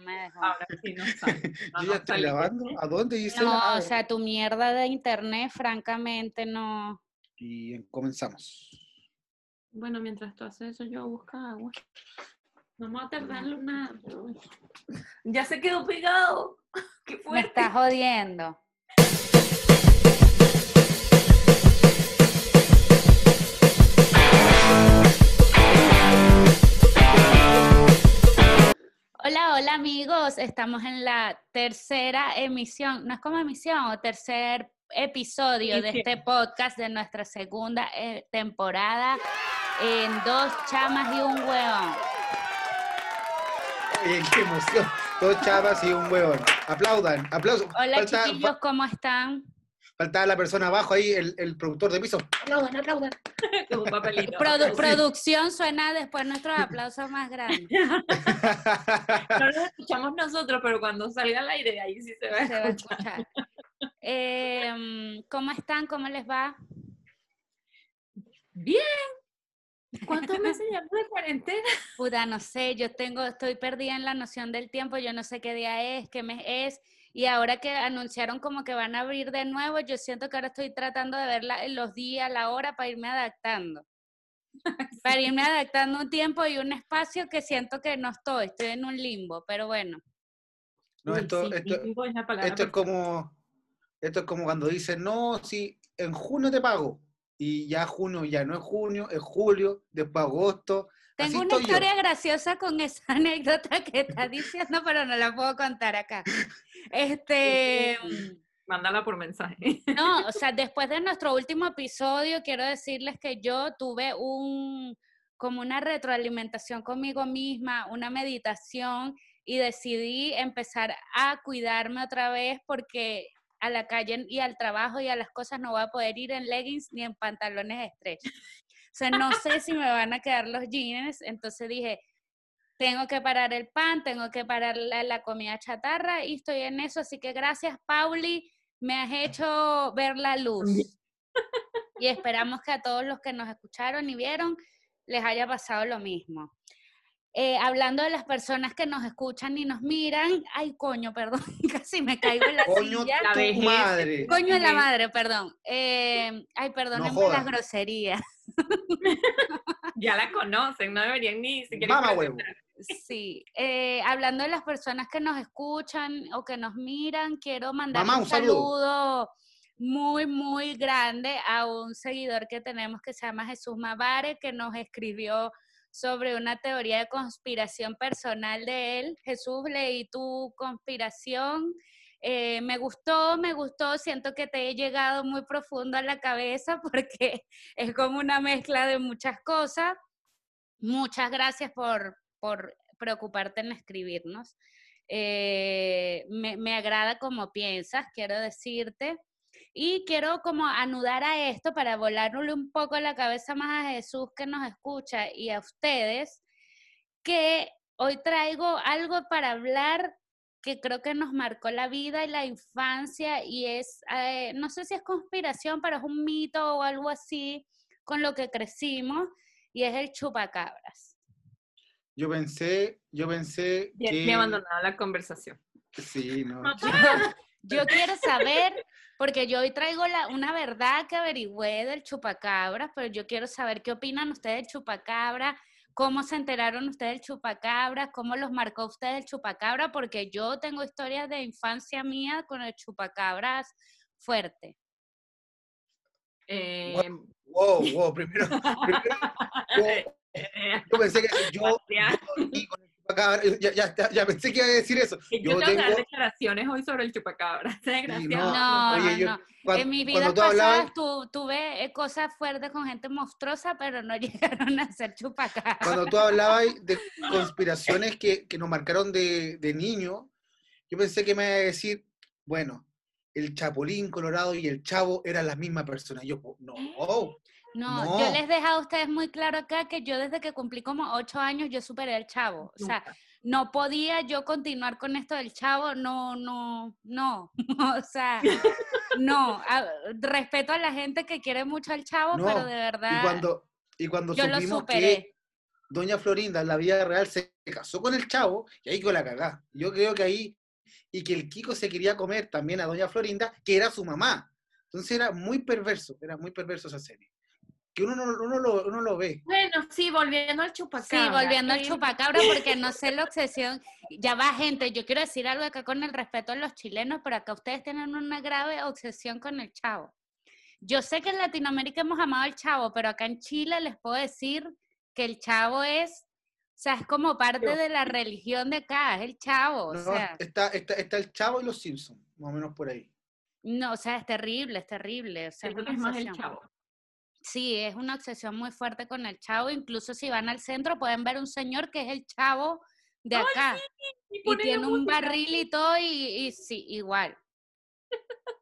no me dejó. Ahora sí no sale. No, Yo no ya estoy sale. grabando. ¿A dónde dice? No, o sea, tu mierda de internet, francamente, no. Y comenzamos. Bueno, mientras tú haces eso, yo busco agua. No vamos a tardarlo nada. Ya se quedó pegado. Qué Me fuerte. estás jodiendo. Hola, hola amigos, estamos en la tercera emisión, no es como emisión, o tercer episodio de este podcast de nuestra segunda eh, temporada en Dos Chamas y un Hueón. Oye, qué emoción. Dos chavas y un huevón. Aplaudan, aplausos. Hola Falta- chiquillos, ¿cómo están? Faltaba la persona abajo ahí, el, el productor de piso. Aplaudan, aplaudan. Con un papelito. Produ- Sí. producción suena después nuestros aplausos más grandes. No los escuchamos nosotros, pero cuando salga al aire, ahí sí se va a Se va a escuchar. escuchar. Em, ¿Cómo están? ¿Cómo les va? Bien. ¿Cuántos meses llevamos de cuarentena? Puta, no sé, yo tengo, estoy perdida en la noción del tiempo, yo no sé qué día es, qué mes es, y ahora que anunciaron como que van a abrir de nuevo, yo siento que ahora estoy tratando de ver la- los días, la hora para irme adaptando. Para irme adaptando un tiempo y un espacio que siento que no estoy, estoy en un limbo, pero bueno. No, esto, sí, esto, limbo es la palabra esto es como, esto es como cuando dicen, no, si en junio te pago. Y ya junio ya no es junio, es julio, después agosto. Así Tengo una yo. historia graciosa con esa anécdota que estás diciendo, pero no la puedo contar acá. Este, Mándala por mensaje. no, o sea, después de nuestro último episodio, quiero decirles que yo tuve un, como una retroalimentación conmigo misma, una meditación y decidí empezar a cuidarme otra vez porque a la calle y al trabajo y a las cosas no voy a poder ir en leggings ni en pantalones estrechos. O sea, no sé si me van a quedar los jeans, entonces dije, tengo que parar el pan, tengo que parar la, la comida chatarra y estoy en eso, así que gracias Pauli, me has hecho ver la luz. Y esperamos que a todos los que nos escucharon y vieron les haya pasado lo mismo. Eh, hablando de las personas que nos escuchan y nos miran, ay coño, perdón, casi me caigo en la Coño, silla. La tu vejez. madre. Coño de la madre, perdón. Eh, ay, perdónenme jodas. las groserías. Ya la conocen, no deberían ni siquiera. Mamá huevo. Sí, eh, hablando de las personas que nos escuchan o que nos miran, quiero mandar Mamá, un un saludo. saludo muy, muy grande a un seguidor que tenemos que se llama Jesús Mavare, que nos escribió sobre una teoría de conspiración personal de él. Jesús, leí tu conspiración. Eh, me gustó, me gustó, siento que te he llegado muy profundo a la cabeza porque es como una mezcla de muchas cosas. Muchas gracias por, por preocuparte en escribirnos. Eh, me, agrada como piensas, quiero decirte. Y quiero como anudar a esto para volarle un poco la cabeza más a Jesús que nos escucha y a ustedes, que hoy traigo algo para hablar que creo que nos marcó la vida y la infancia y es, eh, no sé si es conspiración, pero es un mito o algo así con lo que crecimos y es el chupacabras. Yo pensé, yo pensé Ya que... he abandonado la conversación. Sí, no. Yo quiero saber, porque yo hoy traigo la, una verdad que averigüé del chupacabras, pero yo quiero saber qué opinan ustedes del chupacabra, cómo se enteraron ustedes del chupacabra, cómo los marcó ustedes el chupacabra, porque yo tengo historias de infancia mía con el chupacabras fuerte. Eh, Wow, wow, primero, primero yo, yo pensé que yo, Sebastián. yo dormí con el chupacabra, ya, ya, ya, ya pensé que iba a decir eso. yo, Yo tengo que dar tengo, declaraciones hoy sobre el chupacabra. Desgraciado. No, oye, no, yo, no. cuando, en mi vida pasada hablabas, tu, tuve eh, cosas fuertes con gente monstruosa, pero no llegaron a ser chupacabras. cuando tú hablabas de conspiraciones que, que nos marcaron de, de niño, yo pensé que me iba a decir, bueno, el Chapulín Colorado y el Chavo eran las mismas personas. Yo, oh, no, No, yo les dejo a ustedes muy claro acá que yo desde que cumplí como ocho años yo superé al chavo. O sea, no podía yo continuar con esto del chavo, no, no, no. O sea, no. A- respeto a la gente que quiere mucho al chavo, No, pero de y verdad cuando, y cuando yo lo supimos superé. que Doña Florinda en la vida real se casó con el chavo y ahí con la cagá. Yo creo que ahí, y que el Kiko se quería comer también a Doña Florinda, que era su mamá. Entonces era muy perverso, era muy perverso esa serie. Que uno no, uno lo, uno lo ve. Bueno, sí, volviendo al chupacabra. Sí, volviendo al chupacabra, porque no sé la obsesión. Ya va, gente, yo quiero decir algo acá con el respeto a los chilenos, pero acá ustedes tienen una grave obsesión con el chavo. Yo sé que en Latinoamérica hemos amado al chavo, pero acá en Chile les puedo decir que el chavo es, o sea, es como parte de la religión de acá, es el chavo, o No, sea, está, está, está el chavo y los Simpsons, más o menos por ahí. no, o sea, es terrible, es terrible, o sea, es es más el obsesión. chavo. Sí, es una obsesión muy fuerte con el chavo. Incluso si van al centro pueden ver un señor que es el chavo de Ay, acá. Y, tiene un música. barril y todo y, y sí, igual.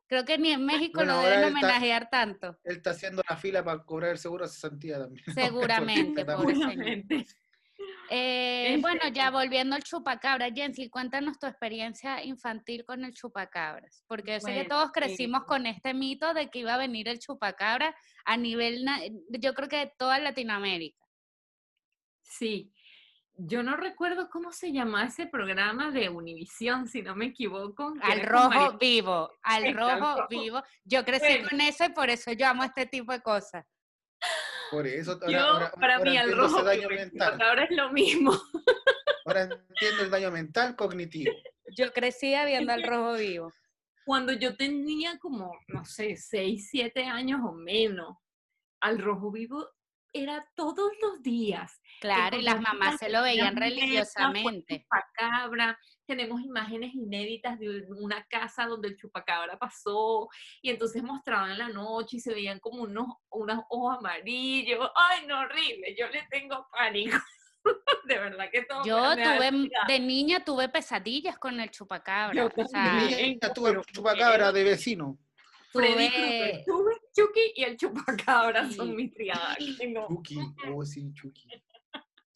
Creo que ni en México Bueno, lo deben está- homenajear tanto. Él está haciendo la fila para cobrar el seguro de cesantía también. Seguramente, señor. Seguramente. Eh, bueno, ya volviendo al chupacabra, Jensi, cuéntanos tu experiencia infantil con el chupacabras, porque yo sé que todos eh, crecimos con este mito de que iba a venir el chupacabra a nivel, yo creo que de toda Latinoamérica. Sí. Yo no recuerdo cómo se llamaba ese programa de Univisión, si no me equivoco. Al rojo vivo, al rojo vivo. Yo crecí Bueno. con eso y por eso yo amo este tipo de cosas. Por eso, ahora, Yo, ahora- para ahora mí, al rojo mental. chupacabra es lo mismo. Ahora entiendo el daño mental cognitivo. Yo crecía viendo al rojo vivo. Cuando yo tenía como, no sé, 6, 7 años o menos, al rojo vivo era todos los días. Claro, y las mamás se lo veían religiosamente. chupacabra, tenemos imágenes inéditas de una casa donde el chupacabra pasó y entonces mostraban en la noche y se veían como unos, unos ojos amarillos. Ay, no, horrible, yo le tengo pánico. de verdad que todo Yo me da tuve, de niña tuve pesadillas con el chupacabra. Yo o sea, también. Niña, pero tuve chupacabra de vecino. Freddy tuve- tuve Chucky y el chupacabra son mis triadas. Chucky, oh sí, Chucky.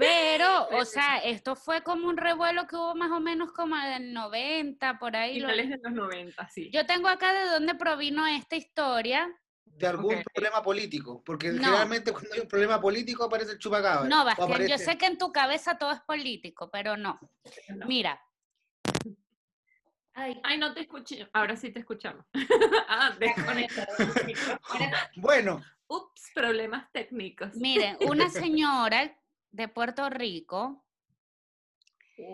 Pero, o sea, esto fue como un revuelo que hubo más o menos como del 90, por ahí. lo- Finales de los 90, sí. Yo tengo acá de dónde provino esta historia. De algún problema político. Porque No. generalmente cuando hay un problema político aparece el chupacabra. No, Bastián, yo sé que en tu cabeza todo es político, pero no. No. Mira. Ay, Ay, no te escuché. Ahora sí te escuchamos. ah, desconecta. Bueno, Ups, problemas técnicos. miren, una señora de Puerto Rico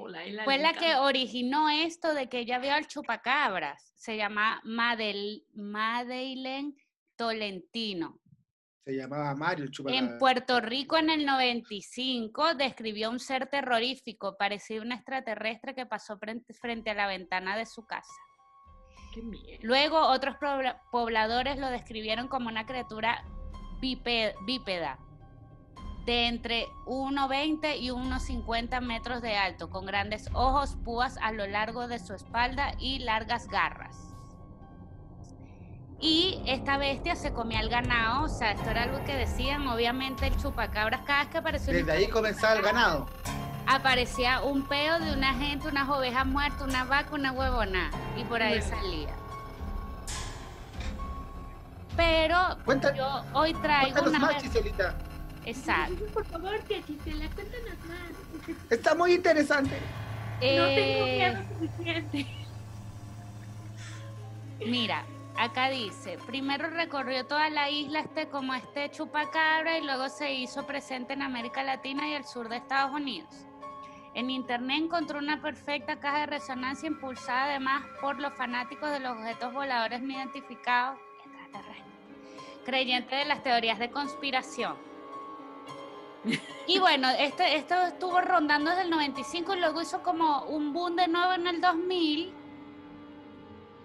la fue la que originó esto de que ella vio al chupacabras. Se llama Madel, Madeleine Tolentino. se llamaba Mario el chupacabra. En Puerto Rico en el 95 describió un ser terrorífico, parecido a un extraterrestre que pasó frente, frente a la ventana de su casa. Qué miedo. Luego otros pobla- pobladores lo describieron como una criatura bípeda de entre 1,20 y 1,50 metros de alto, con grandes ojos, púas a lo largo de su espalda y largas garras. Y esta bestia se comía el ganado, o sea, esto era algo que decían, obviamente el chupacabras, cada vez que apareció Desde ahí comenzaba el ganado. aparecía un peo de una gente, unas ovejas muertas, una vaca, una huevona, y por ahí salía. Pero Cuenta- yo hoy traigo una... más. Exacto. Por favor, tía Gisela, cuéntanos más. Está muy interesante. No tengo Eh, miedo suficiente. Mira, acá dice, primero recorrió toda la isla este como este chupacabra y luego se hizo presente en América Latina y el sur de Estados Unidos. En internet encontró una perfecta caja de resonancia impulsada además por los fanáticos de los objetos voladores no identificados extraterrestres, creyentes de las teorías de conspiración. Y bueno, este, esto estuvo rondando desde el 95 y luego hizo como un boom de nuevo en el 2000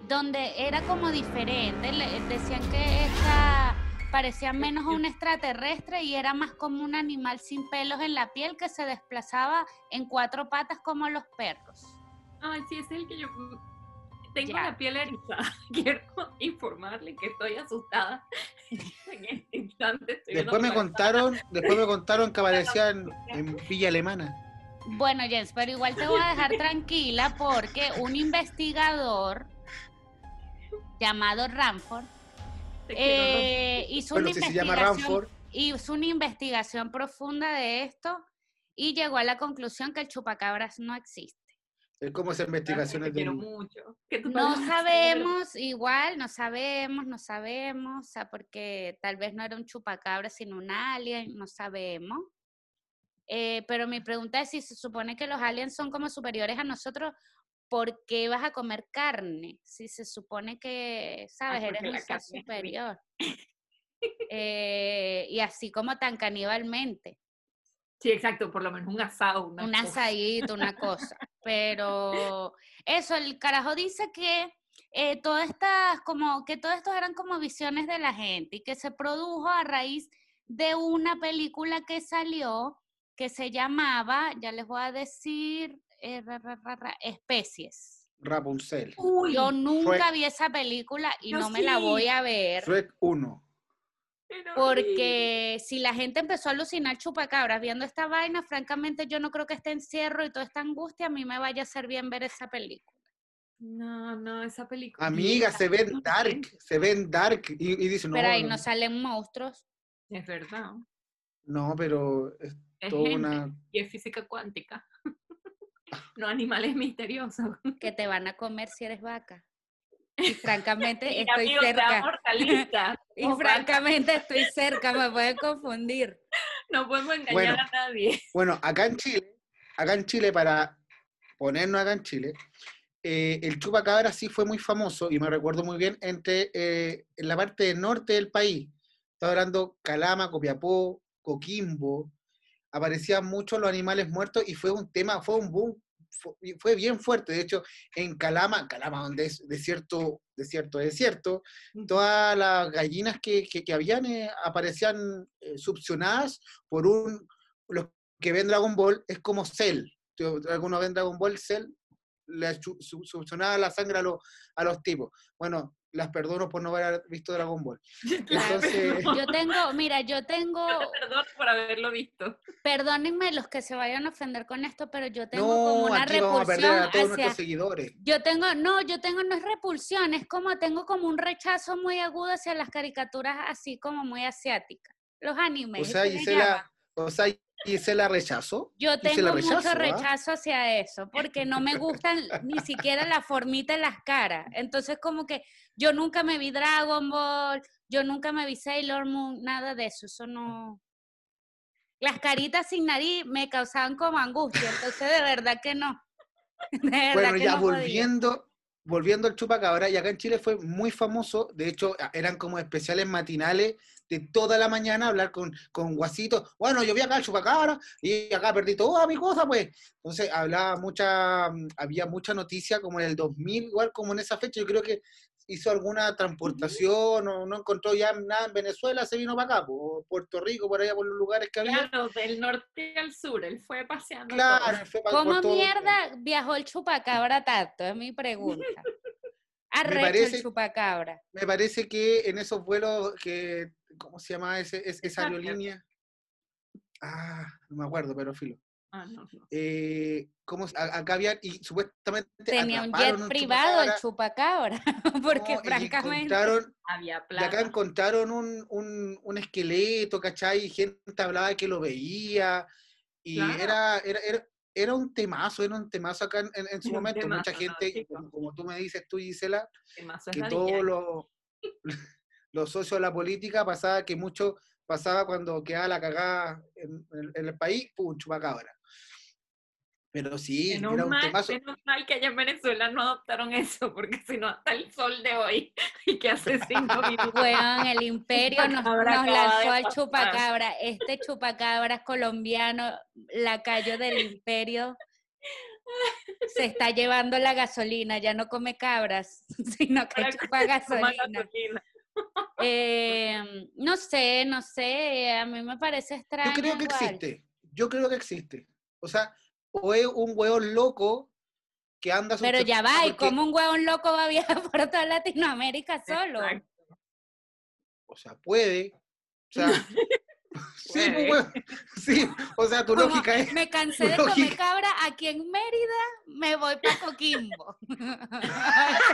donde era como diferente. le- decían que esta parecía menos a un extraterrestre y era más como un animal sin pelos en la piel que se desplazaba en cuatro patas como los perros. Ay, sí, es el que yo tengo la piel erizada. Quiero informarle que estoy asustada. en este instante estoy Después me contaron, después me contaron que aparecía en, en Villa Alemana. Bueno, Jens, pero igual te voy a dejar tranquila porque un investigador llamado Ramford eh, hizo Bueno, una si se llama investigación Ramford, hizo una investigación profunda de esto y llegó a la conclusión que el chupacabras no existe. Es como esas investigaciones Te quiero del... mucho. que tú No hacer. sabemos, igual, no sabemos, no sabemos, o sea, porque tal vez no era un chupacabras sino un alien, no sabemos. Eh, pero mi pregunta es si se supone que los aliens son como superiores a nosotros, ¿por qué vas a comer carne? Si se supone que, ¿sabes? porque Eres un ser superior. Eh, y así como tan caníbalmente. Sí, exacto, por lo menos un asado. Una un cosa. asadito, una cosa. Pero eso, el carajo dice que eh, todas estas, como que todo esto eran como visiones de la gente y que se produjo a raíz de una película que salió que se llamaba, ya les voy a decir, eh, ra, ra, ra, ra, Especies. Rapunzel. Uy, Yo nunca Shrek. vi esa película y Yo no me la voy a ver. Shrek 1. Porque si la gente empezó a alucinar chupacabras viendo esta vaina, francamente yo no creo que este encierro y toda esta angustia a mí me vaya a hacer bien ver esa película. No, no, esa película. Amiga, se ven dark, se ven dark. Y, y dice, no, Pero ahí no, no salen monstruos. Es verdad. no, pero es Es toda gente una... y es física cuántica. no animales misteriosos. que te van a comer si eres vaca. Y francamente Y estoy cerca. Y vacas, francamente estoy cerca, me pueden confundir. No podemos engañar Bueno. a nadie. Bueno, acá en Chile, acá en Chile, para ponernos acá en Chile, eh, el chupacabra sí fue muy famoso y me recuerdo muy bien entre eh, en la parte norte del país. Estaba hablando Calama, Copiapó, Coquimbo. Aparecían muchos los animales muertos y fue un tema, fue un boom, fue bien fuerte. De hecho, en Calama, Calama donde es desierto, desierto, desierto, todas las gallinas que, que, que habían eh, aparecían eh, succionadas por un, los que ven Dragon Ball, es como Cell. Algunos ven Dragon Ball, Cell, le su- su- succionaba la sangre a, los a los tipos. Bueno, las perdono por no haber visto Dragon Ball. Entonces, Yo tengo, mira, yo tengo, Yo te perdono por haberlo visto. perdónenme los que se vayan a ofender con esto, pero yo tengo como una aquí vamos a perder repulsión a todos hacia, nuestros seguidores. Yo tengo, no, yo tengo, no es repulsión, es como tengo como un rechazo muy agudo hacia las caricaturas así como muy asiáticas. Los animes. O sea, ¿qué le Gisela, o sea, Gisela rechazó. Yo Gisela tengo rechazo, mucho rechazo hacia eso, porque no me gustan ni siquiera la formita en las caras. Entonces, como que yo nunca me vi Dragon Ball, yo nunca me vi Sailor Moon, nada de eso, eso no. Las caritas sin nariz me causaban como angustia, entonces de verdad que no. De verdad Bueno, que ya no podía. Volviendo, al chupacabra, y acá en Chile fue muy famoso, de hecho, eran como especiales matinales de toda la mañana hablar con, con Guasito. Bueno, yo vi acá el chupacabra y acá perdí toda mi cosa, pues. Entonces hablaba mucha, mm, había mucha noticia como en el 2000, igual como en esa fecha, yo creo que hizo alguna transportación o no encontró ya nada en Venezuela, se vino para acá, por Puerto Rico, por allá por los lugares que había. Claro, del norte al sur, él fue paseando. Claro, todo. fue ¿Cómo por todo- mierda viajó el chupacabra tanto? Es mi pregunta. Arrecho parece- el chupacabra. Me parece que en esos vuelos que, ¿cómo se llama ese, es- esa aerolínea? Ah, no me acuerdo, pero filo. Ah, no, no. Eh, ¿cómo se- a- acá había, y supuestamente Tenía un jet privado el chupacabra, porque no, francamente... encontraron- Había y acá plata. encontraron un, un, un esqueleto, ¿cachai? Y gente hablaba de que lo veía, y Claro. era, era, era, era un temazo, era un temazo acá en, en- en su momento. Mucha temazo, ¿no, gente, como, como tú me dices tú, Gisela, Que todos los, los socios de la política pasaba que mucho pasaba cuando quedaba la cagada en, en- en el país, pum, chupacabra. Pero sí, Menos era un mal, temazo. menos mal que allá en Venezuela no adoptaron eso, porque si no, hasta el sol de hoy, y que hace cinco minutos. Weón, el imperio nos, lanzó al chupacabra. Este chupacabra colombiano, lacayo del imperio, se está llevando la gasolina, ya no come cabras, sino que Para chupa gasolina. gasolina. Eh, no sé, no sé, a mí me parece extraño. Yo creo que igual. existe. Yo creo que existe. O sea, o es un hueón loco que anda Pero ya va, ¿y porque- cómo un huevón loco va a viajar por toda Latinoamérica solo? Exacto. O sea, puede. O sea, sí, pues, Puede. hueón. sí, o sea, tu Como lógica es. Me cansé de comer cabra aquí en Mérida, me voy para Coquimbo. O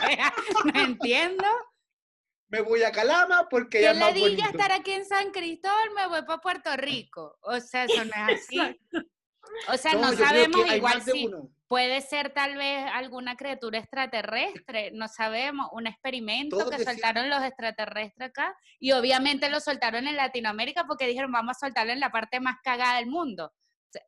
sea, no entiendo. Me voy a Calama porque ya ¿Qué es más ladilla bonito. estar aquí en San Cristóbal? Me voy para Puerto Rico. O sea, eso no es así. O sea, No, sabemos igual si uno. puede ser tal vez alguna criatura extraterrestre, no sabemos, un experimento Todos que decían- soltaron los extraterrestres acá y obviamente lo soltaron en Latinoamérica porque dijeron vamos a soltarlo en la parte más cagada del mundo,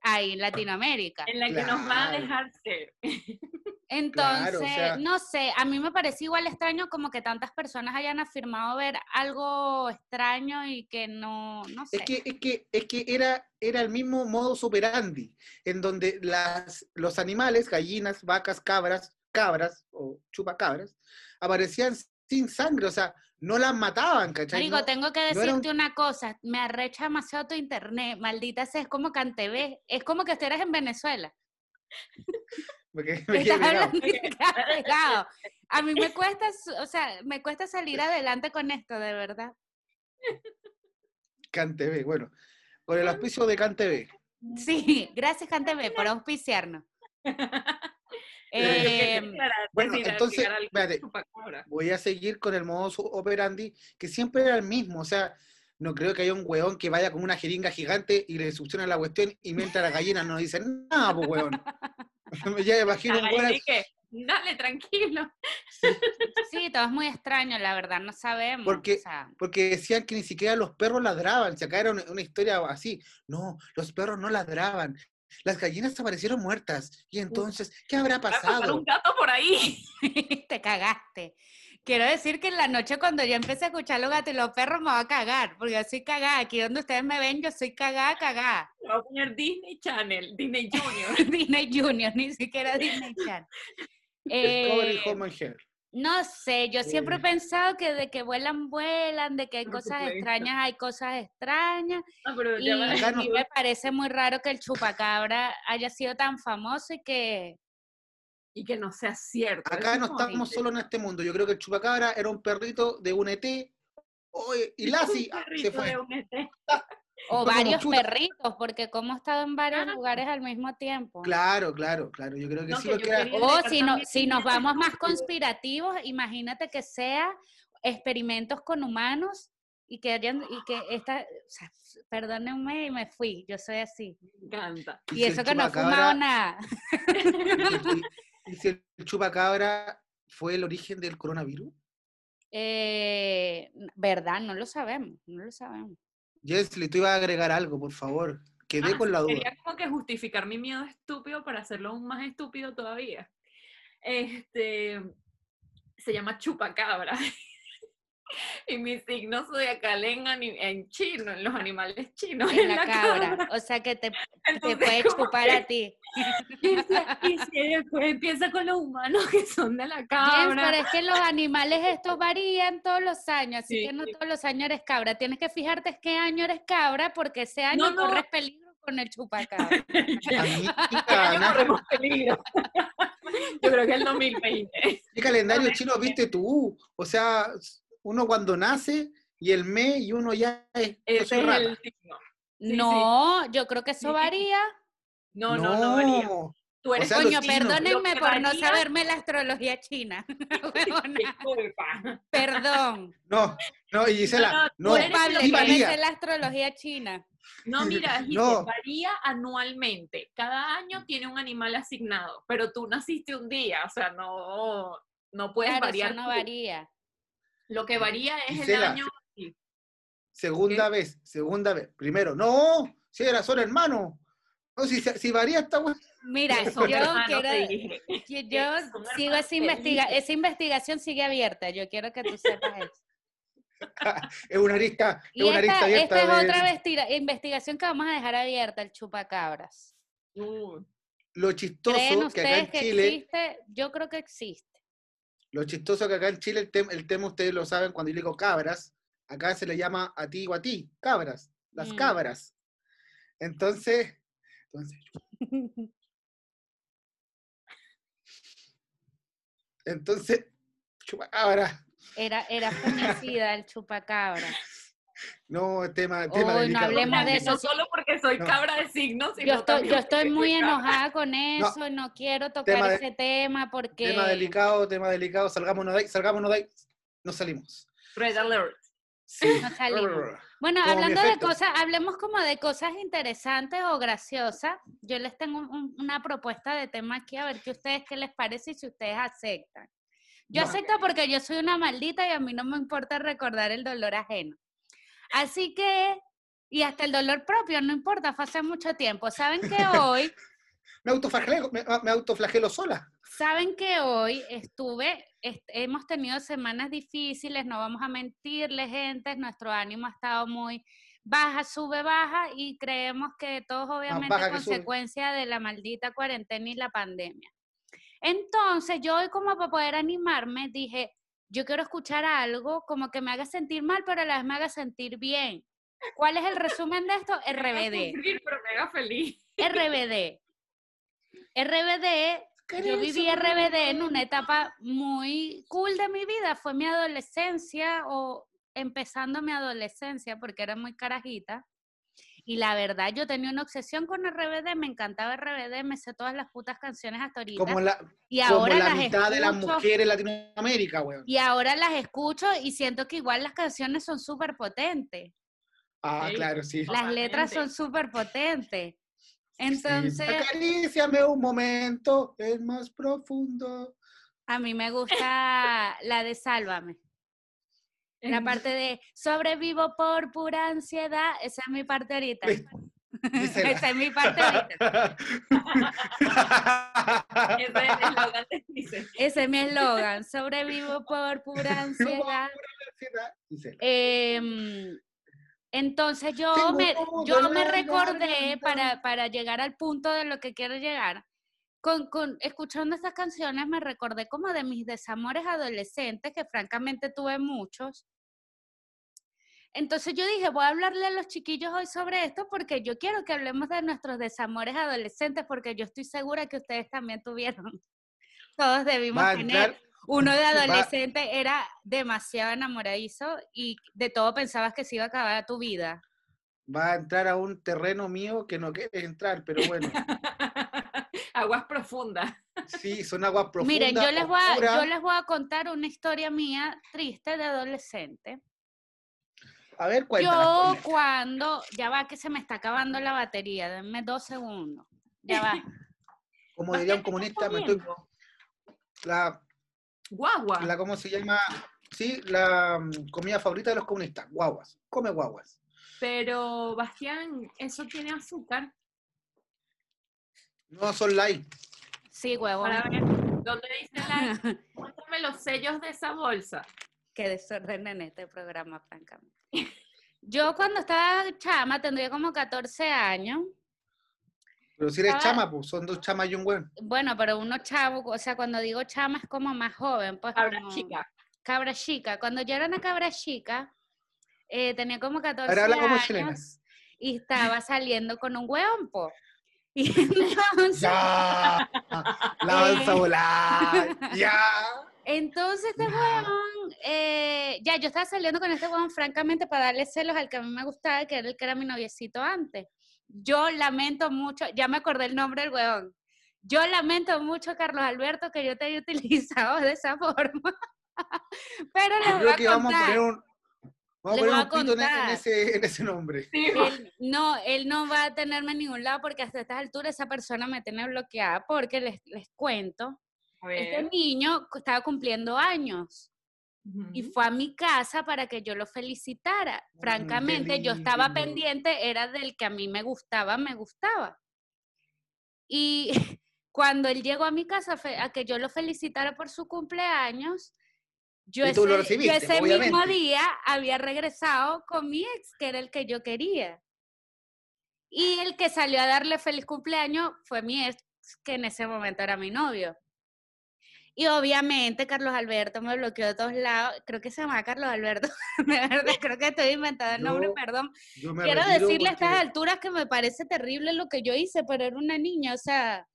ahí en Latinoamérica. En la que nos va a dejar ser. Entonces, sea- no sé, a mí me parece igual extraño como que tantas personas hayan afirmado ver algo extraño y que no, no sé. Es que, es que, es que era, era el mismo modus operandi, en donde las, los animales, gallinas, vacas, cabras, cabras o chupacabras, aparecían sin sangre, o sea, no las mataban, ¿cachai? Marico, No- tengo que no era un- decirte una cosa, me arrecha demasiado tu internet, maldita sea, es como Cantv, es como que estuvieras en Venezuela. me quedé- me quedé Estás pegado. hablando y te quedas pegado. A mí me cuesta, o sea, me cuesta salir adelante con esto, de verdad. CanTV, bueno, con el auspicio de CanTV. Sí, gracias Cantv por auspiciarnos. Eh, bueno, entonces, espérate. voy a seguir con el modus operandi, que siempre era el mismo. O sea, no creo que haya un weón que vaya con una jeringa gigante y le succiona la cuestión y mientras las gallinas no dicen nada, pues weón. ya me imagino un weón así, Dale, tranquilo. Sí, todo es muy extraño, la verdad, no sabemos. Porque- o sea, porque decían que ni siquiera los perros ladraban. Si acá era una, una historia así. No, los perros no ladraban. Las gallinas aparecieron muertas. Y entonces, ¿qué habrá pasado? un gato por ahí. te cagaste. Quiero decir que en la noche cuando yo empecé a escuchar los gatos y los perros me va a cagar, porque yo soy cagada. Aquí donde ustedes me ven, yo soy cagada, cagada. Va a poner Disney Channel, Disney Junior. Disney Junior, ni siquiera Disney Channel. Discovery Eh, Home and Health. No sé, yo siempre he pensado que de que vuelan, vuelan, de que hay cosas extrañas, hay cosas extrañas. No, pero Y a mí me parece muy raro que el chupacabra haya sido tan famoso y que Y que no sea cierto. Acá no es estamos horrible. solo en este mundo. Yo creo que el chupacabra era un perrito de un ET. Y Lassie Un ah, se fue. de un ET. O varios perritos, porque como he estado en varios Claro. lugares al mismo tiempo. Claro, claro, claro. Yo creo que No, sí, que era- quería- O si, no, si nos vamos más conspirativos, imagínate que sea experimentos con humanos y que hayan, y que esta, o sea, perdónenme y me fui, yo soy así. Me encanta. Y si eso que no he fumado nada. y, y si el chupacabra fue el origen del coronavirus. Eh, ¿Verdad? No lo sabemos, no lo sabemos. Jesly, tú ibas a agregar algo, por favor. Quedé Ah, con la duda. Quería como que justificar mi miedo estúpido para hacerlo aún más estúpido todavía. Este se llama chupacabra. y mi signo zodiacal en, en chino, en los animales chinos. En es la cabra. O sea que te, te puede chupar que- a ti. Y si después empieza con los humanos que son de la James, cabra. pero es que los animales estos varían todos los años, así Sí, que no sí. todos los años eres cabra. Tienes que fijarte qué año eres cabra, porque ese año No, no. corres peligro con el chupacabra. Corremos peligro. Yo creo que el 2020. ¿qué calendario chino viste tú? O sea, uno cuando nace y el mes y uno ya es. Ese es rata. el signo. sí. no, yo creo que eso varía. No, no, no varía. Tú eres sea, Coño, perdónenme por no saberme la astrología china. Disculpa. Perdón. No, no, y Gisela, No, no, no, sí varía. sé la astrología china. No, mira, Gise, No. varía anualmente. Cada año tiene un animal asignado, pero tú naciste un día, o sea, no, no puedes Claro, variar. eso no tú. varía. Lo que varía es Gisela, el año. Segunda vez, segunda vez. Primero, no, si era solo hermano. No, si, si varía esta. Mira, que yo quiero, yo, yo sigo esa, investiga esa investigación sigue abierta. Yo quiero que tú sepas eso. es una arista, es Y una esta, arista abierta. esta es de- otra vestira- investigación que vamos a dejar abierta, el chupacabras. Uh, Lo ¿Creen chistoso que acá en que Chile, existe? Yo creo que existe. Lo chistoso que acá en Chile el, tem- el tema ustedes lo saben cuando yo digo cabras, acá se le llama a ti o a ti, cabras, las Mm. cabras. Entonces, entonces, entonces, chupacabra. Era, era femicida el chupacabra. No, tema, tema Hoy no hablemos de no eso, sí. solo porque soy No. cabra de signos, sino Yo estoy, yo estoy muy cabra. enojada con eso, no, quiero tocar Tema de- ese tema porque Tema delicado, tema delicado, salgámonos de ahí, salgámonos de ahí, no salimos. Red alert. Sí. No salimos. Bueno, Como hablando de cosas, hablemos como de cosas interesantes o graciosas. Yo les tengo un- una propuesta de tema aquí, a ver qué ustedes qué les parece y si ustedes aceptan. Yo acepto porque yo soy una maldita y a mí no me importa recordar el dolor ajeno. Así que, y hasta el dolor propio, no importa, fue hace mucho tiempo. ¿Saben que hoy, Me autoflagelo, me, me autoflagelo sola. saben que hoy estuve, est- hemos tenido semanas difíciles, no vamos a mentirles, gente, nuestro ánimo ha estado muy baja, sube, baja y creemos que todo es obviamente que sube. consecuencia de la maldita cuarentena y la pandemia. Entonces, yo hoy como para poder animarme, dije, yo quiero escuchar algo como que me haga sentir mal, pero a la vez me haga sentir bien. ¿Cuál es el resumen de esto? RBD. pero me haga feliz. RBD. RBD, yo viví RBD en una etapa muy cool de mi vida, fue mi adolescencia o empezando mi adolescencia porque era muy carajita. Y la verdad, yo tenía una obsesión con RBD, me encantaba RBD, me sé todas las putas canciones hasta ahorita. Como la, y como ahora la las mitad de las mujeres en Latinoamérica, weón. Y ahora las escucho y siento que igual las canciones son súper potentes. Ah, Sí. claro, sí. Las letras son súper potentes. Sí. Entonces, Acaríciame un momento, es más profundo. a mí me gusta la de Sálvame. La parte de sobrevivo por pura ansiedad, esa es mi parte ahorita. Esa es mi parte ahorita. Ese es el eslogan. Ese es mi eslogan, sobrevivo por pura ansiedad. Em, entonces yo Tengo me, yo me recordé para, para llegar al punto de lo que quiero llegar. Con, con, escuchando estas canciones me recordé como de mis desamores adolescentes, que francamente tuve muchos. Entonces yo dije, voy a hablarle a los chiquillos hoy sobre esto porque yo quiero que hablemos de nuestros desamores adolescentes porque yo estoy segura que ustedes también tuvieron. Todos debimos tener. Uno de va- adolescente era demasiado enamoradizo y de todo pensabas que se iba a acabar tu vida. va a entrar a un terreno mío que no quieres entrar, pero bueno, Aguas profundas. sí, son aguas profundas. Miren, yo les, voy a, yo les voy a contar una historia mía triste de adolescente. A ver, cuéntanos. Yo cuando, ya va que se me está acabando la batería, denme dos segundos. Ya va. Como diría un ¿Qué estás comunista, me estoy, la, Guagua. la, ¿cómo se llama? Sí, la mm, comida favorita de los comunistas, guaguas. Come guaguas. Pero, Bastián, eso tiene azúcar. No son light. Sí, huevón. ¿dónde dice la... Muéstrame los sellos de esa bolsa. Qué desorden en este programa, francamente. Yo cuando estaba chama, tendría como 14 años. Pero si eres chama, pues son dos chamas y un buen. Bueno, pero uno chavo, o sea, cuando digo chama es como más joven, pues Cabra como- chica. cabra chica. Cuando yo era una cabra chica, eh, tenía como 14 Ahora habla como chilena. años y estaba saliendo con un hueón, po. Y entonces, ¡Ya! La avanza a volar. ¡Ya! Entonces este Ya. hueón, eh, ya yo estaba saliendo con este hueón francamente para darle celos al que a mí me gustaba, que era el que era mi noviecito antes. Yo lamento mucho, ya me acordé el nombre del hueón. Yo lamento mucho, Carlos Alberto, que yo te haya utilizado de esa forma. Pero les voy a que vamos a contar. poner un, vamos a Les poner voy a un pito en, ese, en ese nombre. Sí, Él, no, él no va a tenerme en ningún lado porque hasta estas alturas esa persona me tiene bloqueada porque les, les cuento, este niño estaba cumpliendo años y Ujú. fue a mi casa para que yo lo felicitara. Mm, Francamente, yo estaba pendiente, era del que a mí me gustaba, me gustaba. Y cuando él llegó a mi casa a que yo lo felicitara por su cumpleaños, yo Y ese, yo ese mismo día había regresado con mi ex, que era el que yo quería. Y el que salió a darle feliz cumpleaños fue mi ex, que en ese momento era mi novio. Y obviamente Carlos Alberto me bloqueó de todos lados. Creo que se llama Carlos Alberto. De verdad, creo que estoy inventando el nombre, Yo perdón. Yo Quiero decirle a estas alturas que me parece terrible lo que yo hice, pero era una niña, o sea,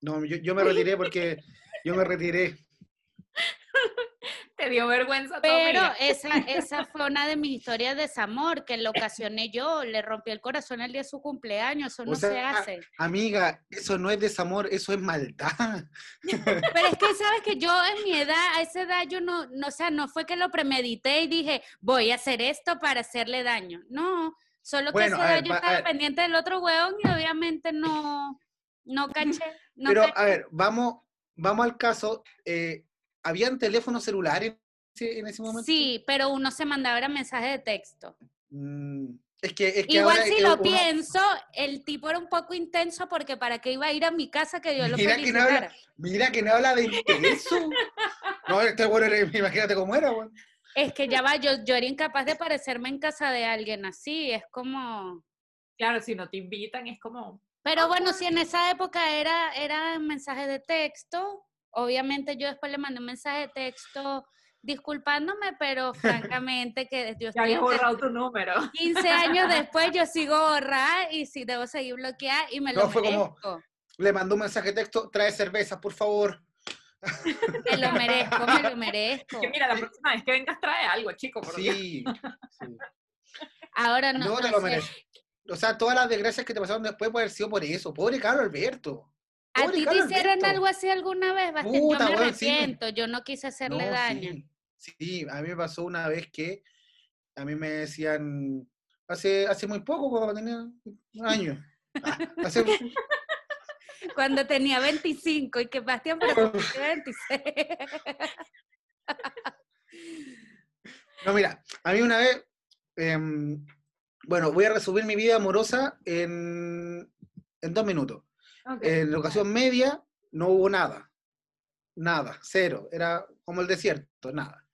No, yo, yo me retiré porque yo me retiré. Te dio vergüenza. Pero amiga. esa, esa fue una de mis historias de desamor que lo ocasioné yo. Le rompí el corazón el día de su cumpleaños. Eso O no se hace. Amiga, eso no es desamor, eso es maldad. Pero es que sabes que yo en mi edad, a esa edad yo no, no, o sea, no fue que lo premedité y dije, voy a hacer esto para hacerle daño. No, solo que Bueno, a esa a edad ver, yo estaba pendiente del otro hueón y obviamente no, no caché. No Pero, caché. a ver, vamos, vamos al caso. eh, ¿Habían teléfonos celulares en ese, en ese momento? Sí, pero uno se mandaba era mensaje de texto. Mm, es que, es que Igual ahora si lo uno- pienso, el tipo era un poco intenso porque para qué iba a ir a mi casa que yo lo Mira que no habla-. Mira que no habla de eso. No, este bueno, era- imagínate cómo era, weón. Es que ya va, yo, yo era incapaz de parecerme en casa de alguien así, es como... Claro, si no te invitan es como... Pero bueno, si en esa época era, era mensaje de texto, obviamente yo después le mandé un mensaje de texto disculpándome, pero francamente que yo Ya estoy habías entre borrado tu número. 15 años después, yo sigo borrada y si debo seguir bloqueada y me lo No, fue como- merezco. Le mandó un mensaje de texto, trae cerveza, por favor. Me lo merezco, me lo merezco. Que mira, la próxima vez que vengas trae algo, chico. por. Sí. sí. Ahora no, No te no lo sé. mereces. O sea, todas las desgracias que te pasaron después puede haber sido por eso. Pobre Carlos Alberto. ¿A ti te hicieron algo así alguna vez, Bastián? Yo me sí. arrepiento, yo no quise hacerle No, daño. Sí, sí, a mí me pasó una vez que a mí me decían, hace, hace muy poco, cuando tenía un año. Ah, hace, Cuando tenía 25 y que Bastián pero tienes 26. no, mira, a mí una vez, em, bueno, voy a resumir mi vida amorosa en, en dos minutos. Ok. En la ocasión media no hubo nada. Nada, cero. Era como el desierto, nada.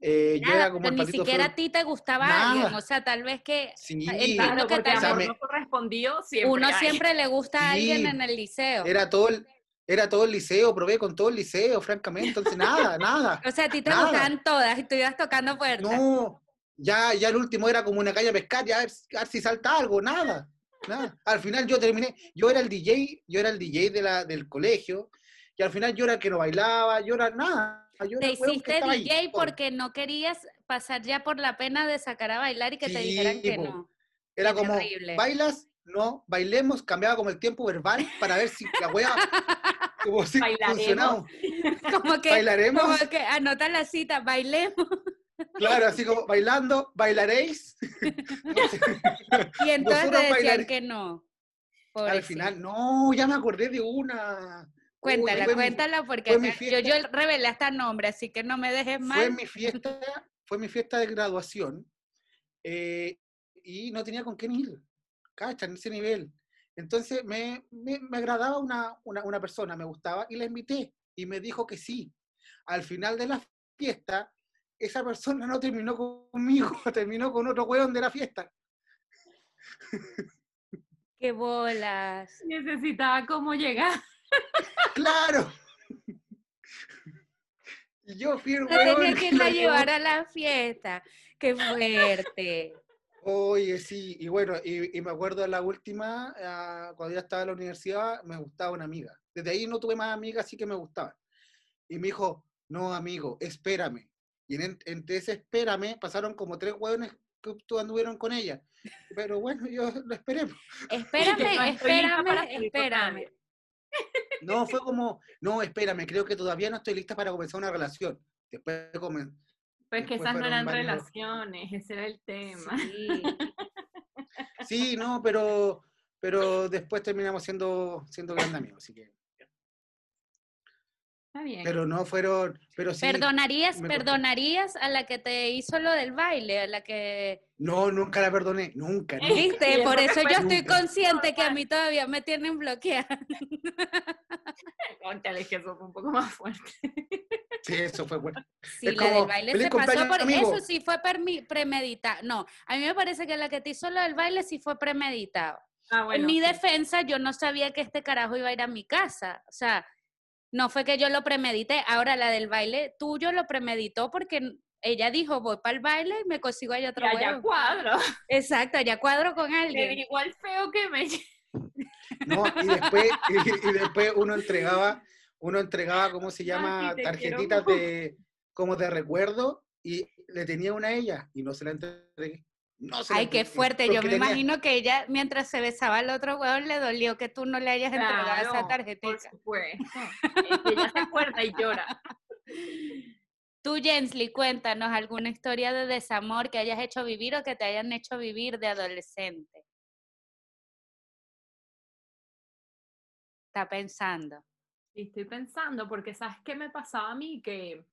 Eh, yo era como pero el ni patito siquiera a ti te gustaba Nada. alguien, o sea, tal vez que Sí, entiendo Claro, que te- o sea, amor me- no correspondido siempre uno hay. siempre le gusta a alguien en el liceo. era todo el, era todo el liceo, probé con todo el liceo, francamente, entonces nada, nada. O sea, a ti te Nada. gustaban todas y tú ibas tocando puertas. No, ya, ya el último era como una calle a pescar, ya a ver, a ver si salta algo, nada, nada. Al final yo terminé, yo era el DJ, yo era el DJ de la, del colegio, y al final yo era el que no bailaba, yo era nada. Yo Te hiciste ahí, DJ todo. porque no querías pasar ya por la pena de sacar a bailar y que te Sí, dijeran que no. Era Qué como, terrible. ¿bailas? No, bailemos, cambiaba como el tiempo verbal para ver si la wea como si funcionaba. Como que, ¿Bailaremos? como que anota la cita, bailemos. Claro, así como bailando, bailaréis. Y entonces decían que no. Al final, no, ya me acordé de una. Uy, Cuéntala, fue mi- cuéntala porque fue yo, yo revelé hasta nombre, así que no me dejes fue mal. mi fiesta, fue mi fiesta de graduación eh, y no tenía con quién ir, cacha, en ese nivel. Entonces me, me, me agradaba una, una, una persona, me gustaba y la invité y me dijo que sí. Al final de la fiesta, esa persona no terminó conmigo, terminó con otro hueón de la fiesta. Qué bolas. Necesitaba cómo llegar. ¡Claro! Y yo fui el No tenía que la llevara a la fiesta. Qué fuerte. Oye, sí, y bueno, y, y me acuerdo de la última, ah, cuando ya estaba en la universidad, me gustaba una amiga. Desde ahí no tuve más amigas, así que me gustaba. Y me dijo, no, amigo, espérame. Y en, entre ese espérame pasaron como tres hueones que tú anduvieron con ella. Pero bueno, yo lo esperé. Espérame, espérame, espérame. No, fue como, no, espérame, creo que todavía no estoy lista para comenzar una relación. Después comen- Pues que esas no eran varios- relaciones, ese era el tema. Sí. Sí, no, pero, pero después terminamos siendo, siendo grandes amigos, así que. Está bien. Pero no fueron, pero sí. ¿Perdonarías, perdonarías a la que te hizo lo del baile? A la que. No, nunca la perdoné, nunca. nunca. ¿Viste? Por eso yo estoy consciente que a mí todavía me tienen bloqueada. Cónchale, es que eso fue un poco más fuerte. Sí, eso fue bueno. Sí, Es la del como, baile "Feliz se pasó por amigo". eso sí fue premeditado. No, a mí me parece que la que te hizo lo del baile sí fue premeditado. Ah, en bueno. mi sí. defensa, yo no sabía que este carajo iba a ir a mi casa. O sea, no fue que yo lo premedité. Ahora, la del baile tuyo lo premeditó porque ella dijo, voy para el baile y me consigo ahí otro Ya, ya huevo. cuadro. Exacto, ya cuadro con Le alguien. digo al feo que me ¿no? Y después, y, y después uno entregaba, uno entregaba, ¿cómo se llama? Quiero Tarjetitas de, como de recuerdo y le tenía una a ella y no se la entregué. No se la Ay, qué fuerte. Yo me tenía- imagino que ella, mientras se besaba al otro huevón, le dolió que tú no le hayas entregado Claro, esa Por tarjetita. supuesto. Que ella se acuerda y llora. Tú, Jensly, cuéntanos alguna historia de desamor que hayas hecho vivir o que te hayan hecho vivir de adolescente. Está pensando. Y estoy pensando, porque ¿sabes qué me pasaba a mí? Que,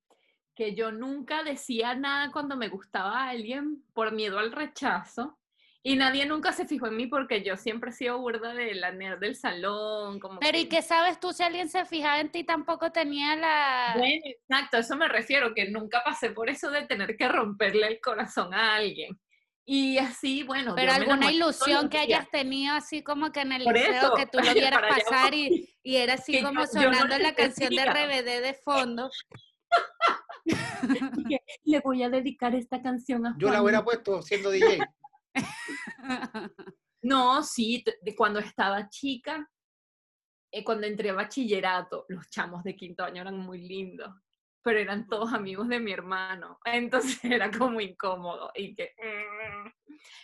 que yo nunca decía nada cuando me gustaba a alguien por miedo al rechazo. Y nadie nunca se fijó en mí porque yo siempre he sido burda de la nerd del salón. Como Pero ¿y que- qué sabes tú si alguien se fijaba en ti tampoco tenía la... Bueno, exacto, eso me refiero, que nunca pasé por eso de tener que romperle el corazón a alguien. Y así, bueno. Pero alguna ilusión que días. hayas tenido así como que en el Por liceo eso, que tú lo vieras pasar y, y era así como yo- yo no sonando la canción de. RBD de fondo. le voy a dedicar esta canción a Yo la Juan. hubiera puesto siendo DJ. No, sí, cuando estaba chica, eh, cuando entré a bachillerato, los chamos de quinto año eran muy lindos, pero eran todos amigos de mi hermano, entonces era como incómodo y que... mm.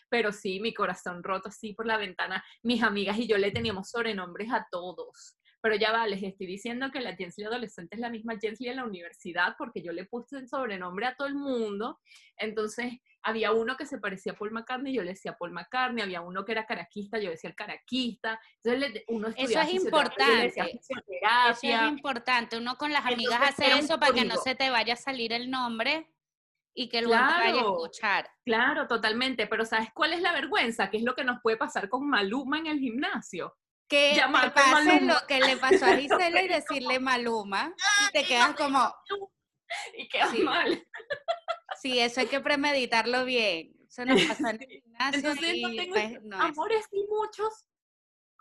Pero sí, mi corazón roto así por la ventana. Mis amigas y yo le teníamos sobrenombres a todos. Pero ya va, les estoy diciendo que la Jensley adolescente es la misma Jensley en la universidad porque yo le puse el sobrenombre a todo el mundo. Entonces, había uno que se parecía a Paul McCartney, yo le decía Paul McCartney, había uno que era caraquista, yo decía el caraquista. Entonces, le- uno Eso es decía importante. Eso es importante. Uno con las amigas hace eso para que no se te vaya a salir el nombre y que luego te vaya a Claro. escuchar. Claro, totalmente, pero ¿sabes cuál es la vergüenza? ¿Qué es lo que nos puede pasar con Maluma en el gimnasio? Que te Llamarte pase Maluma. lo que le pasó a Gisela y decirle Maluma y te quedas como, Y queda Sí. mal. sí, eso hay que premeditarlo bien. Eso nos pasó en el gimnasio Entonces no tengo pues, no es. amores y muchos.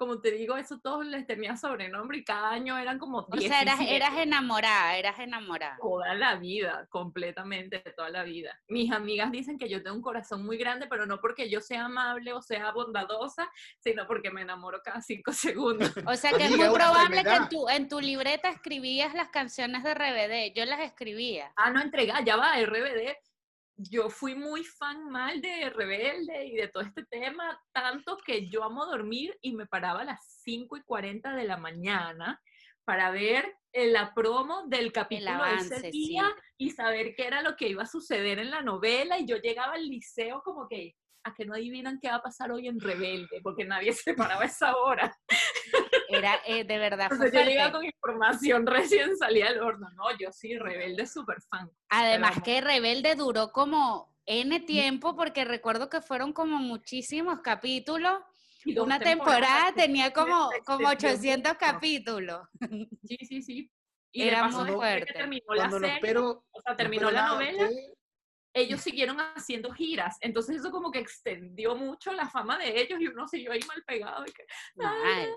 Como te digo, eso todos les tenía sobrenombre y cada año eran como O sea, eras, 17. eras enamorada, eras enamorada. Toda la vida, completamente, toda la vida. Mis amigas dicen que yo tengo un corazón muy grande, pero no porque yo sea amable o sea bondadosa, sino porque me enamoro cada cinco segundos. O sea que es muy probable que en tu, en tu libreta escribías las canciones de RBD. Yo las escribía. Ah, no, entrega, ya va, RBD. Yo fui muy fan mal de Rebelde y de todo este tema, tanto que yo amo dormir y me paraba a las 5 y 40 de la mañana para ver eh, la promo del capítulo de ese sí. día y saber qué era lo que iba a suceder en la novela. Y yo llegaba al liceo como que, a que no adivinan qué va a pasar hoy en Rebelde, porque nadie se paraba a esa hora. Era, eh, de verdad, fue Entonces yo llegaba con información recién salía del horno. No, yo sí, Rebelde súper fan. Además que Rebelde duró como N tiempo porque recuerdo que fueron como muchísimos capítulos. Y Una temporada tenía como, se como extendió 800 mucho. capítulos. Sí, sí, sí. Y Era de paso, muy fuerte. que terminó la serie, espero, o sea, terminó la novela, fue- ellos siguieron haciendo giras. Entonces eso como que extendió mucho la fama de ellos y uno siguió ahí mal pegado. y que. "Ay,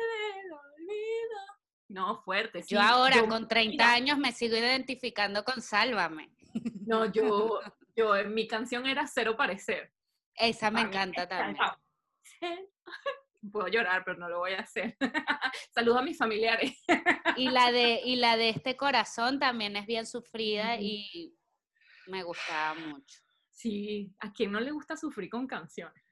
me lo olvido". No, fuerte. sí. Yo ahora Yo- con 30 mira, años me sigo identificando con Sálvame. No, yo, yo, en mi canción era Cero Parecer. Esa me encanta también. Puedo llorar, pero no lo voy a hacer. Saludo a mis familiares. Y la de, y la de este corazón también es bien sufrida y me gustaba mucho. Sí, ¿a quién no le gusta sufrir con canciones?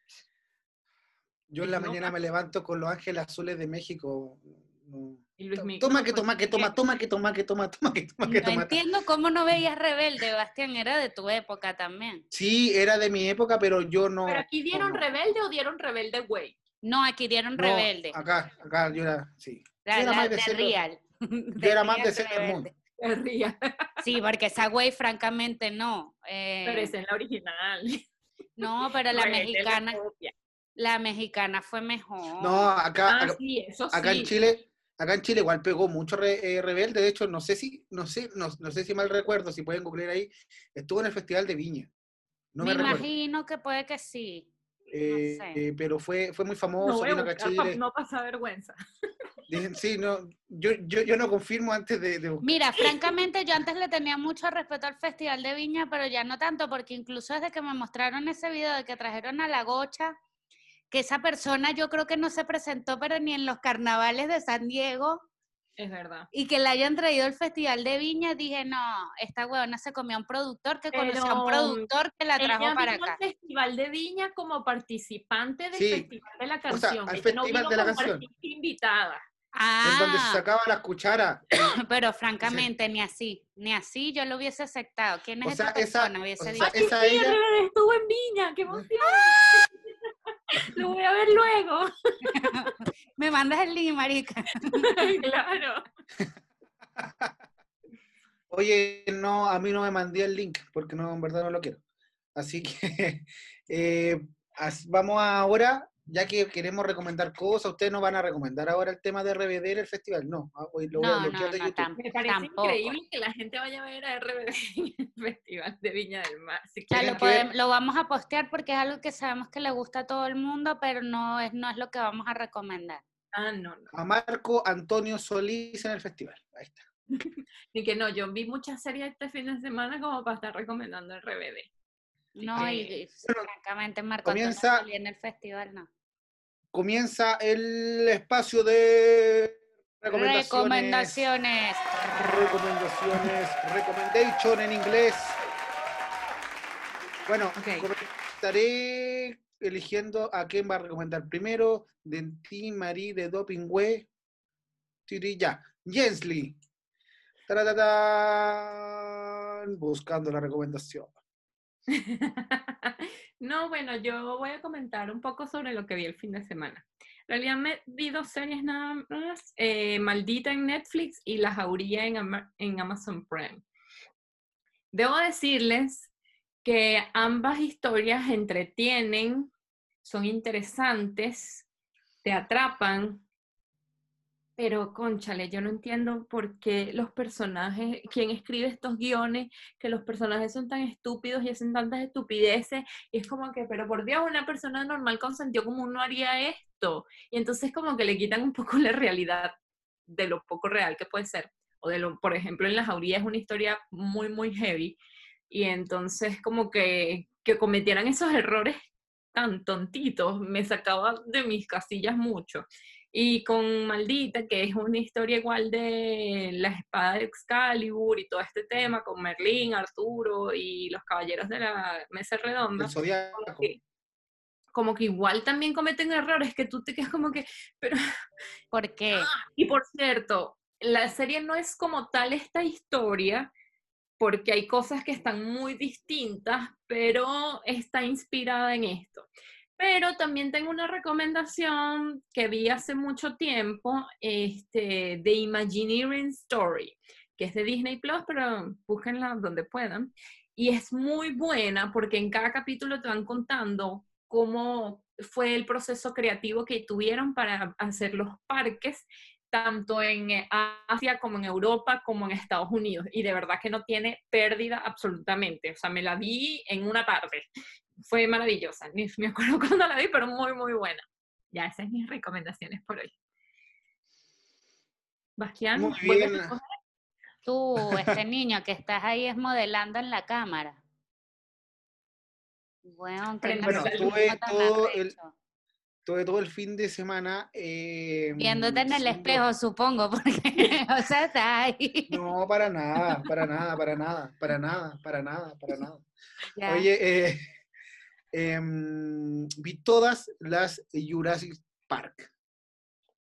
Yo en la No, mañana me levanto con los ángeles azules de México. no. Y Luis Miguel, Toma no, que pues, toma, que toma, toma, que toma, que toma, toma, que toma, que No toma. entiendo cómo no veías Rebelde, Bastián, era de tu época también. Sí, era de mi época, pero yo no. ¿Pero aquí dieron no. Rebelde o dieron Rebelde Güey? No, aquí dieron no, Rebelde. Acá, acá yo era, sí. La, yo era la más de Real. Yo era más de Sailor Moon. Se ría. Sí, porque esa güey, francamente, no. Eh, Pero esa es la original. No, pero la mexicana. La mexicana fue mejor. No, acá, Ah, acá, sí, eso acá sí. en Chile, acá en Chile igual pegó mucho re- eh, Rebelde. De hecho, no sé si, no sé, no, no sé si mal recuerdo, si pueden googlear ahí, estuvo en el Festival de Viña. No me, me recuerdo. imagino que puede que sí. Eh, sé. eh, pero fue, fue muy famoso, buscar pa- no pasa vergüenza. Dicen, sí, no, yo, yo, yo no confirmo antes de, de buscar. Mira, francamente, yo antes le tenía mucho respeto al Festival de Viña, pero ya no tanto, porque incluso desde que me mostraron ese video de que trajeron a la gocha, que esa persona yo creo que no se presentó, pero ni en los carnavales de San Diego, Es verdad. Y que la hayan traído al Festival de Viña, dije, no, esta huevona se comió a un productor que conoció a un productor que la trajo Ella para vino acá. al Festival de Viña como participante del Sí. Festival de la sea, Canción. al Ella no Festival vino de la Canción. invitada. En donde se Ah, sacaba las cucharas. pero francamente, ni así, ni así yo lo hubiese aceptado. ¿Quién es O sea, esta esa- persona? Hubiese o sea, dicho. Esa sí, ella- estuvo en Viña, qué emoción. Lo voy a ver luego. Me mandas el link, marica. claro. Oye, no, a mí no me mandé el link porque no, en verdad no lo quiero. Así que eh, as- vamos ahora, ya que queremos recomendar cosas, ustedes no van a recomendar ahora el tema de RBD en el festival, no, ah, hoy lo voy a No, no, bloquear de no, YouTube. tam- Me parece tampoco. increíble que la gente vaya a ver a RBD en el Festival de Viña del Mar. Si O sea, Tienen lo, que ver- podem- lo vamos a postear porque es algo que sabemos que le gusta a todo el mundo, pero no es, no es lo que vamos a recomendar. Ah, no, no. A Marco Antonio Solís en el festival. Ahí está. Ni que no, yo vi muchas series este fin de semana como para estar recomendando el RBD. No, y, y francamente Marco Antonio Solís en el festival, no. Comienza el espacio de recomendaciones. Recomendaciones. Recomendaciones. Recommendation en inglés. Bueno, estaré eligiendo a quién va a recomendar primero. De ti, Marie, de Dopingüe. Tiri, ya. Jensly. Buscando la recomendación. no, bueno, yo voy a comentar un poco sobre lo que vi el fin de semana. En realidad me vi dos series nada más, eh, Maldita en Netflix y La Jauría en, Ama- en Amazon Prime. Debo decirles que ambas historias entretienen, son interesantes, te atrapan, pero conchale, yo no entiendo por qué los personajes, quién escribe estos guiones, que los personajes son tan estúpidos y hacen tantas estupideces, y es como que, pero por Dios, una persona normal con sentido común no haría esto. Y entonces como que le quitan un poco la realidad de lo poco real que puede ser. O de lo, por ejemplo, en La Jauría es una historia muy, muy heavy. Y entonces como que, que cometieran esos errores tan tontitos, me sacaba de mis casillas mucho. Y con Maldita, que es una historia igual de la espada de Excalibur y todo este tema, con Merlín, Arturo y los caballeros de la mesa redonda, El Zodiaco. como que, como que igual también cometen errores que tú te quedas como que, pero ¿Por qué? y por cierto, la serie no es como tal esta historia, porque hay cosas que están muy distintas, pero está inspirada en esto. Pero también tengo una recomendación que vi hace mucho tiempo, este, de Imagineering Story, que es de Disney Plus, pero búsquenla donde puedan. Y es muy buena porque en cada capítulo te van contando cómo fue el proceso creativo que tuvieron para hacer los parques tanto en eh, Asia como en Europa como en Estados Unidos. Y de verdad que no tiene pérdida absolutamente. O sea, me la vi en una tarde. Fue maravillosa. Ni me acuerdo cuándo la vi, pero muy, muy buena. Ya, esas son mis recomendaciones por hoy. Bastián. Tú, este niño que estás ahí es modelando en la cámara. Bueno, qué Bueno, tuve todo el-. Tuve todo el fin de semana. eh, Viéndote en el haciendo- espejo, supongo, porque, o sea, estás ahí. No, para nada, para nada, para nada, para nada, para nada, para nada. Ya. Oye, eh, em, vi todas las Jurassic Park.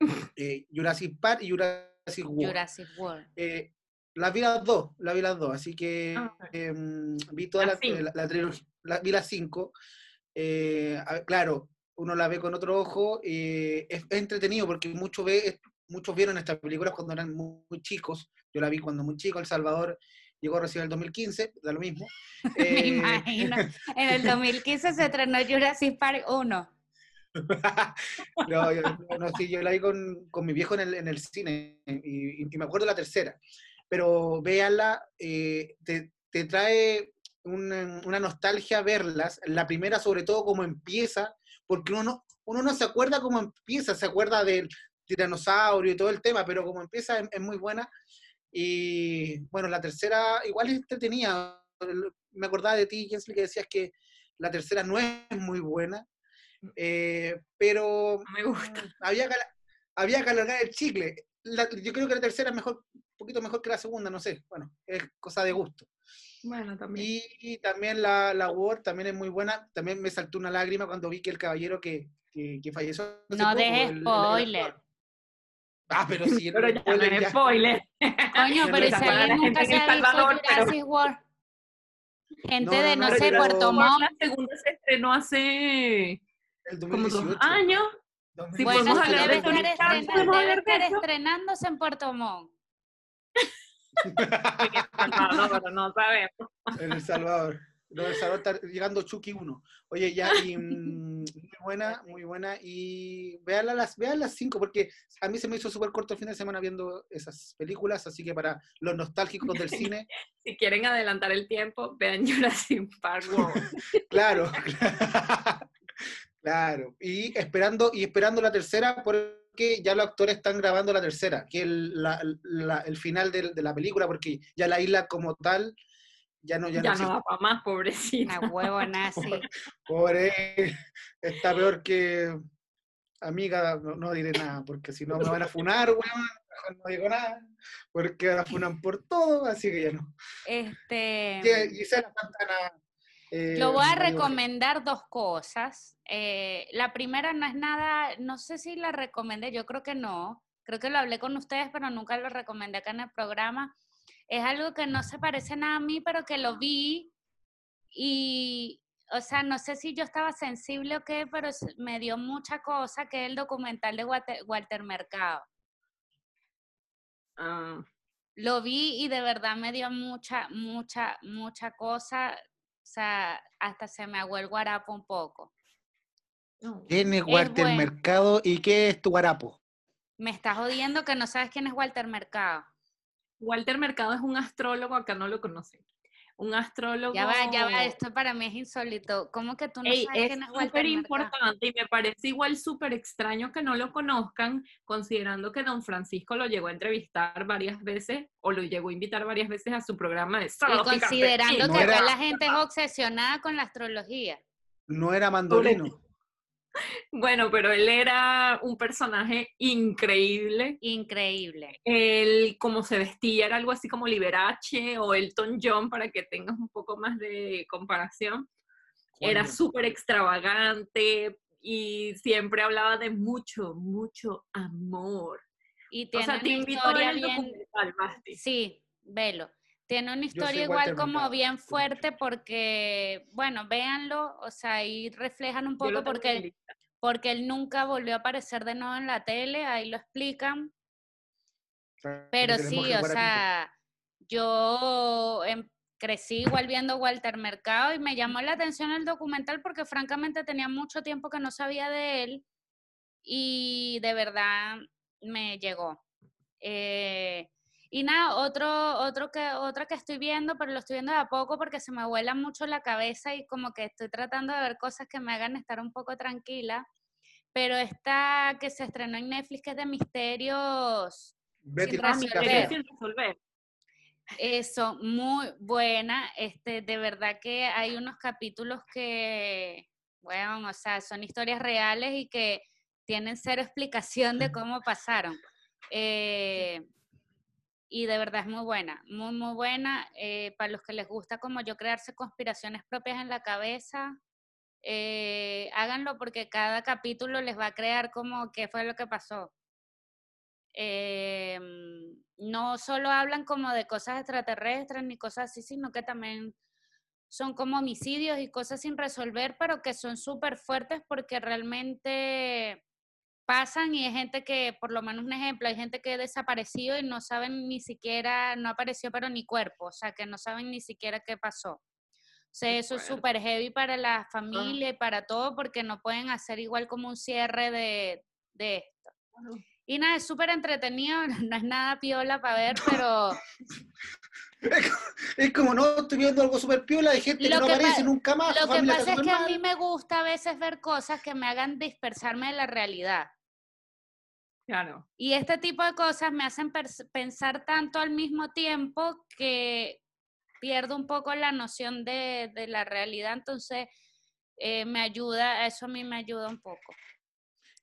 Eh, Jurassic Park y Jurassic World. Jurassic World. Eh, las vi las dos, las vi las dos, así que Ah, em, vi toda la, la trilogía, la- vi las cinco. Eh, claro, uno la ve con otro ojo, eh, es, es entretenido porque muchos ve, muchos vieron estas películas cuando eran muy, muy chicos. Yo la vi cuando muy chico, El Salvador llegó recién en el 2015, da lo mismo. Me Eh, imagino. En el 2015 se estrenó Jurassic Park 1. no, yo, no, sí, yo la vi con, con mi viejo en el, en el cine y, y me acuerdo la tercera. Pero véanla, eh, te, te trae una, una nostalgia verlas. La primera, sobre todo, cómo empieza, porque uno no, uno no se acuerda cómo empieza, se acuerda del tiranosaurio y todo el tema, pero como empieza es, es muy buena. Y bueno, la tercera igual es entretenida. Me acordaba de ti, Jensly, que decías que la tercera no es muy buena, eh, pero No me gusta. había que, había que alargar el chicle. la- yo creo que la tercera es mejor, un poquito mejor que la segunda, no sé. Bueno, es cosa de gusto. Bueno, también. Y, y también la, la War también es muy buena. También me saltó una lágrima cuando vi que el caballero que, que, que falleció. No poco, dejes el- el- el spoiler. Ah, pero sí, Pero ya no spoiler es ya- spoiler. Coño, pero no si la nunca se ha El visto Salvador, pero- Jurassic World. Gente No, de, no, no no, sé, Puerto Montt. La segunda se estrenó hace como dos 2018. años. Bueno, podemos hablar debe de estar, Tony Stark, podemos hablar de eso. estrenándose en Puerto Montt. No, pero no sabemos. En El Salvador. No, El Salvador está llegando Chucky 1. Oye, ya, y mm, muy buena, muy buena. Y vean las, vean las cinco, porque a mí se me hizo súper corto el fin de semana viendo esas películas, así que para los nostálgicos del cine, Si quieren adelantar el tiempo, vean Jurassic Park World. claro, claro. Y esperando, y esperando la tercera, porque ya los actores están grabando la tercera, que es el, la- la- el final del- de, la película, porque ya la isla como tal ya no, ya Ya no no da para más, pobrecita. A huevo nazi. Pobre, está peor que amiga, no, no diré nada, porque si no me van a funar, weón, mejor no digo nada, porque ahora funan por todo, así que ya no. Este, Que Gisela Santana. eh, yo voy a recomendar dos cosas. Eh, la primera no es nada, no sé si la recomendé, yo creo que no. Creo que lo hablé con ustedes, pero nunca lo recomendé acá en el programa. Es algo que no se parece nada a mí, pero que lo vi y, o sea, no sé si yo estaba sensible o qué, pero me dio mucha cosa, que es el documental de Walter, Walter Mercado. Ah, Lo vi y de verdad me dio mucha, mucha, mucha cosa. O sea, hasta se me aguó el guarapo un poco. ¿Quién es Walter bueno. Mercado y qué es tu guarapo? Me estás jodiendo que no sabes quién es Walter Mercado. Walter Mercado es un astrólogo, acá no lo conocen. Un astrólogo. Ya va, ya va, esto para mí es insólito. ¿Cómo que tú no Ey, sabes es quién es Walter súper importante y me parece igual súper extraño que no lo conozcan, considerando que don Francisco lo llegó a entrevistar varias veces o lo llegó a invitar varias veces a su programa de Y considerando No que era- acá la gente es obsesionada con la astrología. No era mandolino. Bueno, pero él era un personaje increíble. Increíble. Él, como se vestía, era algo así como Liberace o Elton John, para que tengas un poco más de comparación. Era súper extravagante y siempre hablaba de mucho, mucho amor. Y O sea, te invito a ver el bien, documental, Basti. Sí, velo. Tiene una historia igual como bien fuerte porque, bueno, véanlo, o sea, ahí reflejan un poco porque, lista. porque él nunca volvió a aparecer de nuevo en la tele, ahí lo explican, pero sí, o sea, yo em- crecí igual viendo Walter Mercado y me llamó la atención el documental porque francamente tenía mucho tiempo que no sabía de él y de verdad me llegó. Eh, y nada, otro, otro que, otra que estoy viendo, pero lo estoy viendo de a poco porque se me vuela mucho la cabeza y como que estoy tratando de ver cosas que me hagan estar un poco tranquila. Pero esta que se estrenó en Netflix, que es de misterios, Betty sin Ah, resolver. Sin resolver. eso, muy buena. Este, de verdad que hay unos capítulos que, bueno, o sea, son historias reales y que tienen cero explicación de cómo pasaron. Eh, y de verdad es muy buena, muy, muy buena. Eh, para los que les gusta como yo crearse conspiraciones propias en la cabeza, eh, háganlo porque cada capítulo les va a crear como qué fue lo que pasó. Eh, no solo hablan como de cosas extraterrestres ni cosas así, sino que también son como homicidios y cosas sin resolver, pero que son súper fuertes porque realmente pasan y hay gente que, por lo menos un ejemplo, hay gente que ha desaparecido y no saben ni siquiera, no apareció pero ni cuerpo, o sea, que no saben ni siquiera qué pasó. O sea, eso es súper heavy para la familia y para todo porque no pueden hacer igual como un cierre de, de esto. Y nada, es súper entretenido, no es nada piola para ver, pero Es como, no, estoy viendo algo súper piola de gente que Lo no que aparece pa- nunca más. lo que pasa es que súper a mal. mí me gusta a veces ver cosas que me hagan dispersarme de la realidad. Claro. Y este tipo de cosas me hacen pensar tanto al mismo tiempo que pierdo un poco la noción de, de la realidad, entonces eh, me ayuda, eso a mí me ayuda un poco.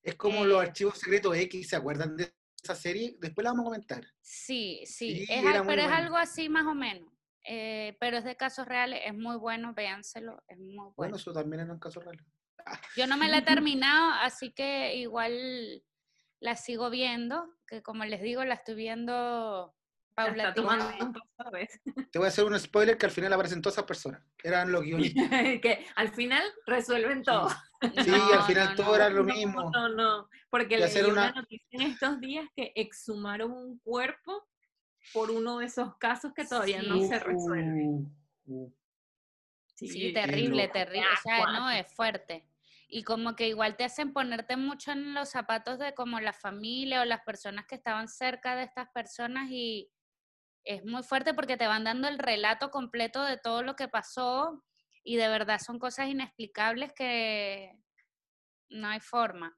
Es como los eh, archivos secretos X, ¿se acuerdan de esa serie, después la vamos a comentar. Sí, sí, Sí, es pero es algo así más o menos. Eh, pero es de casos reales, es muy bueno, véanselo, es muy bueno. Bueno, eso también era un caso real. Yo no me la he terminado, así que igual la sigo viendo, que como les digo, la estoy viendo La está tomando paulatinamente. un paso a veces. Te voy a hacer un spoiler que al final aparecen todas esas personas. Eran los guionistas. que al final resuelven todo. Sí, No, al final no, todo no. era lo No, mismo. No, no, porque hacer una noticia en estos días que exhumaron un cuerpo por uno de esos casos que todavía no Sí. se resuelven. Uh, uh. Sí, terrible, loco. terrible. O sea, no, es fuerte. Y como que igual te hacen ponerte mucho en los zapatos de como la familia o las personas que estaban cerca de estas personas y es muy fuerte porque te van dando el relato completo de todo lo que pasó y de verdad son cosas inexplicables que no hay forma.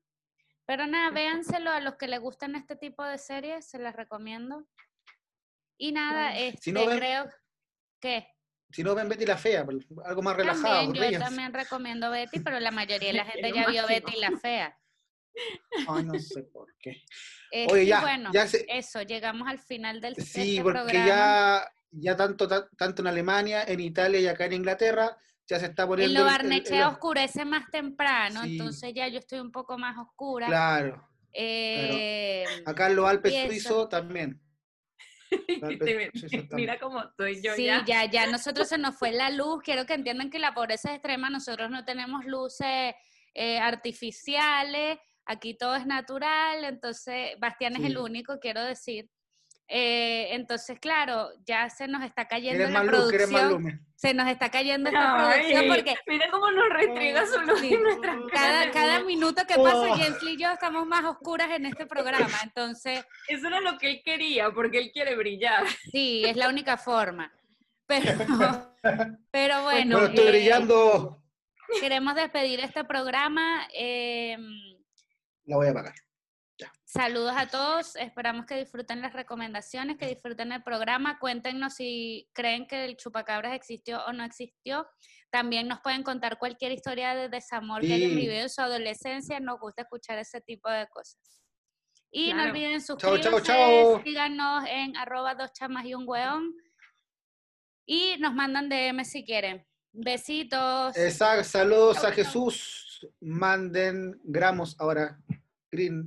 Pero nada, véanselo a los que les gustan este tipo de series, se las recomiendo. Y nada, este, Si no ven- creo que... Si no ven Betty la Fea, pues, algo más relajado, También, yo también recomiendo Betty, pero la mayoría de la gente ya lo vio. Betty la fea. Ay, no sé por qué. Oye, y ya, bueno, ya se- eso, llegamos al final del de Sí, este porque programa. ya, ya tanto, ta- tanto en Alemania, en Italia y acá en Inglaterra, ya se está En poniendo. lo el- el- Barnechea oscurece más temprano, Sí. entonces ya yo estoy un poco más oscura. Claro. Eh, Acá en los Alpes Y suizos también. Te-. Mira cómo estoy yo sí, ya. ya. ya, nosotros se nos fue la luz. Quiero que entiendan que la pobreza es extrema. Nosotros no tenemos luces eh, artificiales. Aquí todo es natural. Entonces, Bastián es el único, quiero decir. Eh, entonces, claro, ya se nos está cayendo ¿Quieres la producción. Se nos está cayendo esta producción porque Mira cómo nos restriega su luz Sí. en nuestras cada, cada minuto que pasa, Oh. Jensly y yo estamos más oscuras en este programa. Entonces, Eso era lo que él quería, porque él quiere brillar. sí, es la única forma. Pero, pero bueno, Bueno, estoy eh, brillando. queremos despedir este programa. eh, La voy a apagar. Saludos a todos. Esperamos que disfruten las recomendaciones, que disfruten el programa. Cuéntenos si creen que el chupacabras existió o no existió. También nos pueden contar cualquier historia de desamor que hayan vivido en su adolescencia. Nos gusta escuchar ese tipo de cosas. Y no olviden suscribirse, chao, chao. síganos en arroba dos chamas y un hueón. Y nos mandan DM si quieren. Besitos. Esa- saludos Chau, a chau. Jesús. Manden gramos ahora. Green.